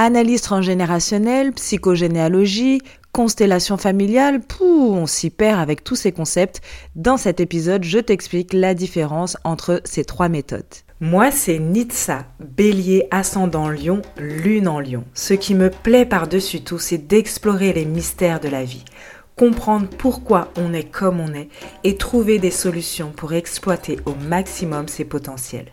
Analyse transgénérationnelle, psychogénéalogie, constellation familiale, pouh, on s'y perd avec tous ces concepts. Dans cet épisode, je t'explique la différence entre ces trois méthodes. Moi, c'est Nitsa, bélier ascendant lion, lune en lion. Ce qui me plaît par-dessus tout, c'est d'explorer les mystères de la vie, comprendre pourquoi on est comme on est et trouver des solutions pour exploiter au maximum ses potentiels.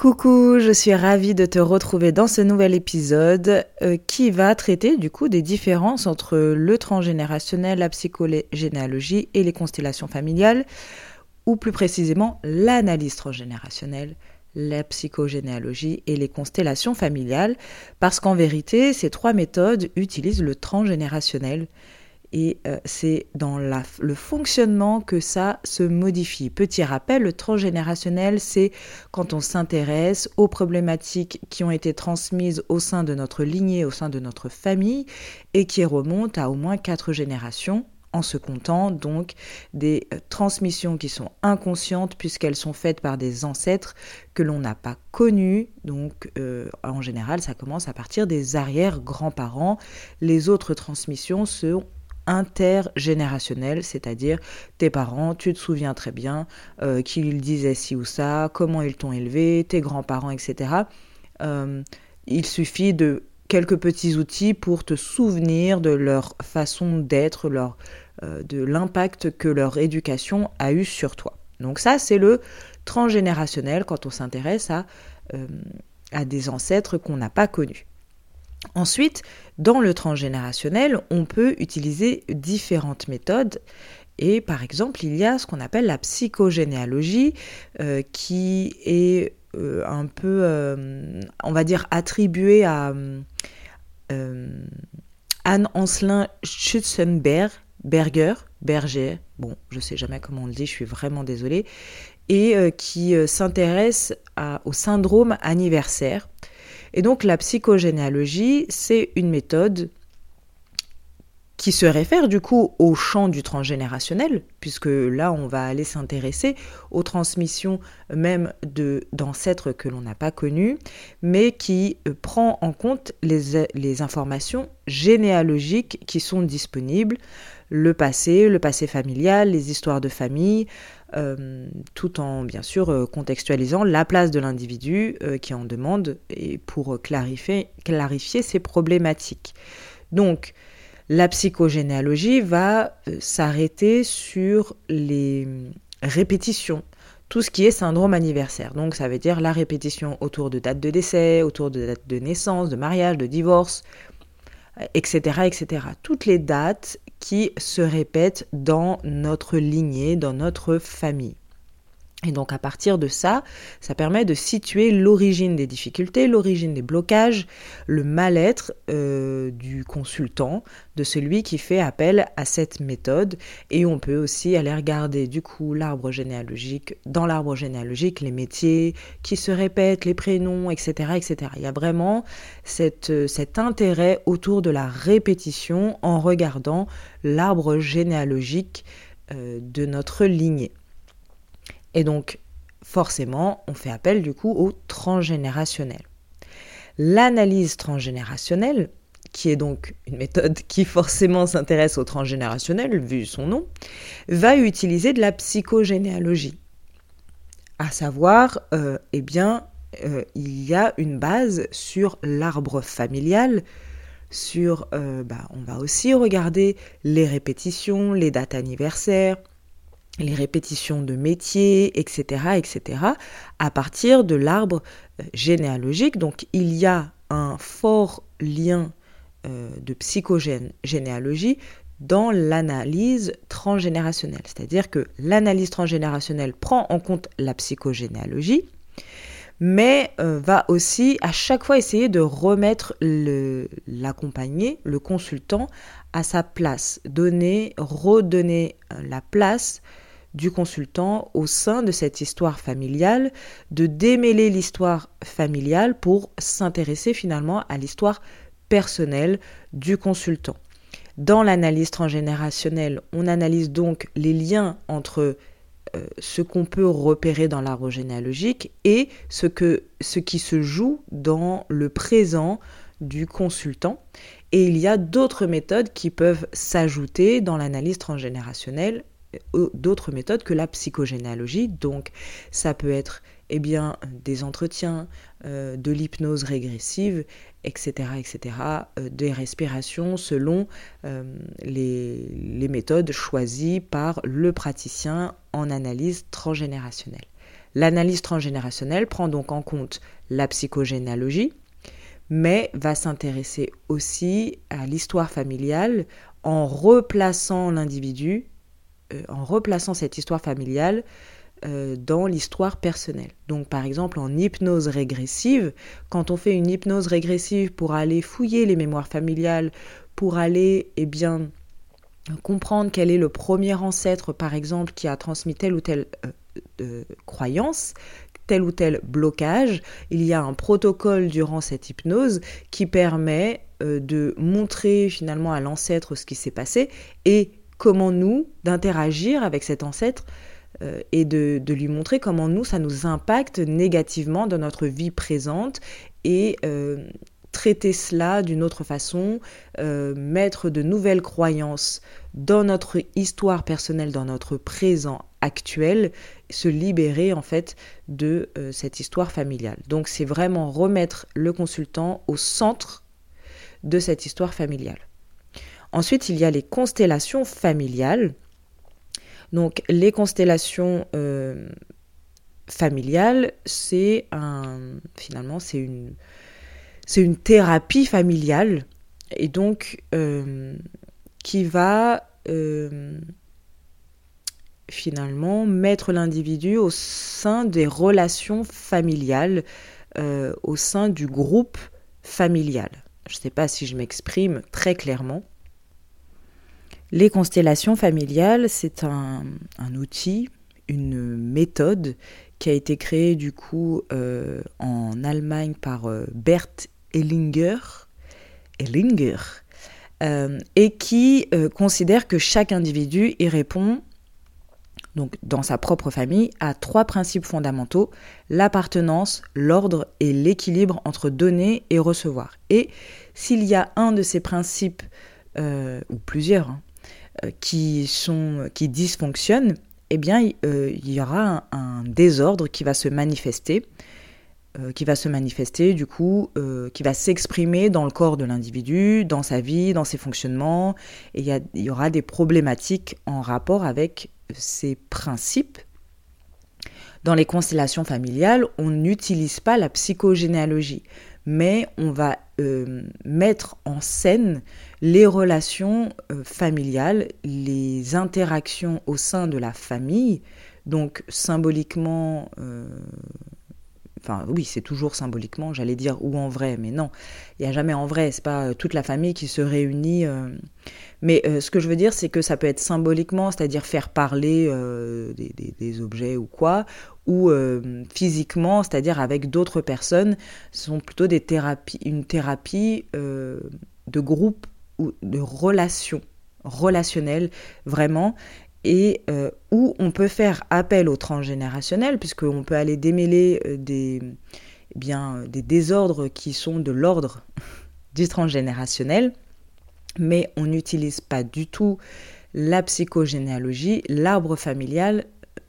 Coucou, je suis ravie de te retrouver dans ce nouvel épisode euh, qui va traiter du coup des différences entre le transgénérationnel, la psychogénéalogie et les constellations familiales, ou plus précisément l'analyse transgénérationnelle, la psychogénéalogie et les constellations familiales, parce qu'en vérité, ces trois méthodes utilisent le transgénérationnel et euh, c'est dans le fonctionnement que ça se modifie. Petit rappel, le transgénérationnel, c'est quand on s'intéresse aux problématiques qui ont été transmises au sein de notre lignée, au sein de notre famille, et qui remontent à au moins quatre générations, en se comptant donc des euh, transmissions qui sont inconscientes puisqu'elles sont faites par des ancêtres que l'on n'a pas connus. Donc euh, en général, ça commence à partir des arrière-grands-parents. Les autres transmissions sont intergénérationnel, c'est-à-dire tes parents, tu te souviens très bien euh, qu'ils disaient ci ou ça, comment ils t'ont élevé, tes grands-parents, etc. Euh, il suffit de quelques petits outils pour te souvenir de leur façon d'être, euh, de l'impact que leur éducation a eu sur toi. Donc ça, c'est le transgénérationnel quand on s'intéresse à des ancêtres qu'on n'a pas connus. Ensuite, dans le transgénérationnel, on peut utiliser différentes méthodes. Et par exemple, il y a ce qu'on appelle la psychogénéalogie, euh, qui est euh, un peu, euh, on va dire, attribuée à Anne Ancelin Schutzenberg, Berger, Berger, bon, je sais jamais comment on le dit, je suis vraiment désolée, et qui s'intéresse au syndrome anniversaire. Et donc la psychogénéalogie, c'est une méthode qui se réfère du coup au champ du transgénérationnel, puisque là on va aller s'intéresser aux transmissions même d'ancêtres que l'on n'a pas connus, mais qui euh, prend en compte les, les informations généalogiques qui sont disponibles, le passé, le passé familial, les histoires de famille, euh, tout en bien sûr euh, contextualisant la place de l'individu euh, qui en demande et pour clarifier, clarifier ses problématiques. Donc, la psychogénéalogie va s'arrêter sur les répétitions, tout ce qui est syndrome anniversaire. Donc ça veut dire la répétition autour de date de décès, autour de date de naissance, de mariage, de divorce, etc., etc. Toutes les dates qui se répètent dans notre lignée, dans notre famille. Et donc à partir de ça, ça permet de situer l'origine des difficultés, l'origine des blocages, le mal-être euh, du consultant, de celui qui fait appel à cette méthode. Et on peut aussi aller regarder du coup l'arbre généalogique, dans l'arbre généalogique, les métiers qui se répètent, les prénoms, etc. etc. Il y a vraiment cette, cet intérêt autour de la répétition en regardant l'arbre généalogique euh, de notre lignée. Et donc, forcément, on fait appel du coup au transgénérationnel. L'analyse transgénérationnelle, qui est donc une méthode qui forcément s'intéresse au transgénérationnel, vu son nom, va utiliser de la psychogénéalogie. À savoir, euh, eh bien, euh, il y a une base sur l'arbre familial, sur, euh, bah, on va aussi regarder les répétitions, les dates anniversaires, les répétitions de métiers, etc., etc., à partir de l'arbre euh, généalogique. Donc il y a un fort lien euh, de psychogénéalogie dans l'analyse transgénérationnelle. C'est-à-dire que l'analyse transgénérationnelle prend en compte la psychogénéalogie, mais euh, va aussi à chaque fois essayer de remettre l'accompagné, le, consultant, à sa place, donner, redonner la place du consultant au sein de cette histoire familiale, de démêler l'histoire familiale pour s'intéresser finalement à l'histoire personnelle du consultant. Dans l'analyse transgénérationnelle, on analyse donc les liens entre euh, ce qu'on peut repérer dans l'arbre généalogique et ce, qui se joue dans le présent du consultant. Et il y a d'autres méthodes qui peuvent s'ajouter dans l'analyse transgénérationnelle, d'autres méthodes que la psychogénéalogie. Donc ça peut être eh bien, des entretiens, euh, de l'hypnose régressive, etc., etc., euh, des respirations selon euh, les, les, méthodes choisies par le praticien en analyse transgénérationnelle. L'analyse transgénérationnelle prend donc en compte la psychogénéalogie, mais va s'intéresser aussi à l'histoire familiale en replaçant l'individu, en replaçant cette histoire familiale euh, dans l'histoire personnelle. Donc par exemple en hypnose régressive, quand on fait une hypnose régressive pour aller fouiller les mémoires familiales, pour aller eh bien comprendre quel est le premier ancêtre par exemple qui a transmis telle ou telle euh, euh, croyance, tel ou tel blocage, il y a un protocole durant cette hypnose qui permet de montrer finalement à l'ancêtre ce qui s'est passé et comment nous d'interagir avec cet ancêtre euh, et de, lui montrer comment nous, ça nous impacte négativement dans notre vie présente et euh, traiter cela d'une autre façon, euh, mettre de nouvelles croyances dans notre histoire personnelle, dans notre présent actuel, se libérer en fait de cette histoire familiale. Donc c'est vraiment remettre le consultant au centre de cette histoire familiale. Ensuite, il y a les constellations familiales. Donc les constellations euh, familiales, c'est un finalement c'est une c'est une thérapie familiale et donc euh, qui va euh, finalement mettre l'individu au sein des relations familiales, au sein du groupe familial. Je ne sais pas si je m'exprime très clairement. Les constellations familiales, c'est un, outil, une méthode qui a été créée du coup euh, en Allemagne par euh, Bert Ellinger, euh, et qui considère que chaque individu y répond donc dans sa propre famille, à trois principes fondamentaux, l'appartenance, l'ordre et l'équilibre entre donner et recevoir. Et s'il y a un de ces principes, ou plusieurs, hein, qui, sont, qui dysfonctionnent, eh bien, euh, il y aura un, désordre qui va se manifester, euh, qui va se manifester, du coup, qui va s'exprimer dans le corps de l'individu, dans sa vie, dans ses fonctionnements, et il y, y, aura des problématiques en rapport avec ces principes. Dans les constellations familiales, on n'utilise pas la psychogénéalogie, mais on va mettre en scène les relations euh, familiales, les interactions au sein de la famille, donc symboliquement, euh, enfin oui, c'est toujours symboliquement, j'allais dire ou en vrai, mais non, il n'y a jamais en vrai, c'est pas euh, toute la famille qui se réunit. mais ce que je veux dire, c'est que ça peut être symboliquement, c'est-à-dire faire parler des, objets ou quoi, ou physiquement, c'est-à-dire avec d'autres personnes, ce sont plutôt des thérapies, une thérapie de groupe de relations relationnelles vraiment et euh, où on peut faire appel au transgénérationnel puisqu'on peut aller démêler euh, des, eh bien, des désordres qui sont de l'ordre du transgénérationnel mais on n'utilise pas du tout la psychogénéalogie, l'arbre familial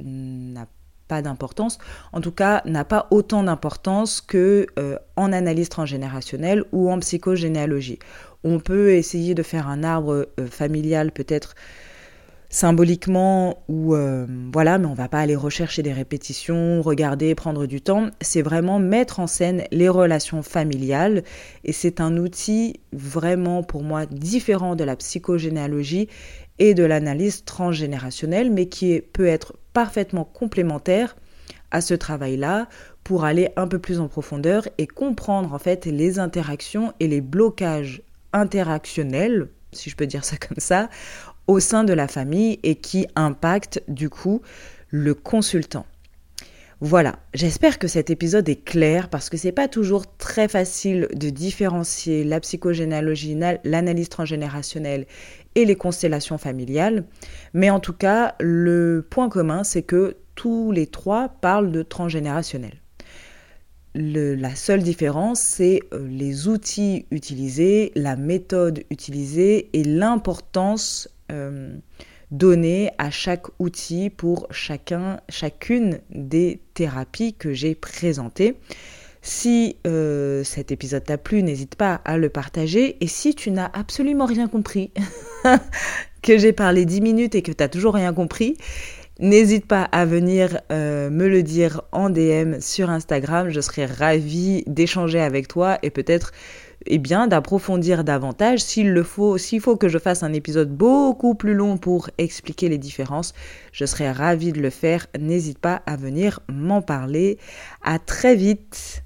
euh, n'a pas d'importance, en tout cas n'a pas autant d'importance que en analyse transgénérationnelle ou en psychogénéalogie. On peut essayer de faire un arbre euh, familial peut-être symboliquement ou euh, voilà, mais on va pas aller rechercher des répétitions, regarder, prendre du temps. C'est vraiment mettre en scène les relations familiales et c'est un outil vraiment pour moi différent de la psychogénéalogie et de l'analyse transgénérationnelle, mais qui peut être parfaitement complémentaire à ce travail-là pour aller un peu plus en profondeur et comprendre en fait les interactions et les blocages interactionnels, si je peux dire ça comme ça, au sein de la famille et qui impactent du coup le consultant. Voilà, j'espère que cet épisode est clair parce que c'est pas toujours très facile de différencier la psychogénéalogie, l'analyse transgénérationnelle et les constellations familiales. Mais en tout cas, le point commun, c'est que tous les trois parlent de transgénérationnel. la seule différence, c'est euh, les outils utilisés, la méthode utilisée et l'importance euh, donner à chaque outil pour chacun, chacune des thérapies que j'ai présentées. Si euh, cet épisode t'a plu, n'hésite pas à le partager. Et si tu n'as absolument rien compris, que j'ai parlé 10 minutes et que tu n'as toujours rien compris, n'hésite pas à venir euh, me le dire en DM sur Instagram. Je serai ravie d'échanger avec toi et peut-être et bien d'approfondir davantage s'il le faut, s'il faut que je fasse un épisode beaucoup plus long pour expliquer les différences, je serai ravie de le faire. N'hésite pas à venir m'en parler. À très vite.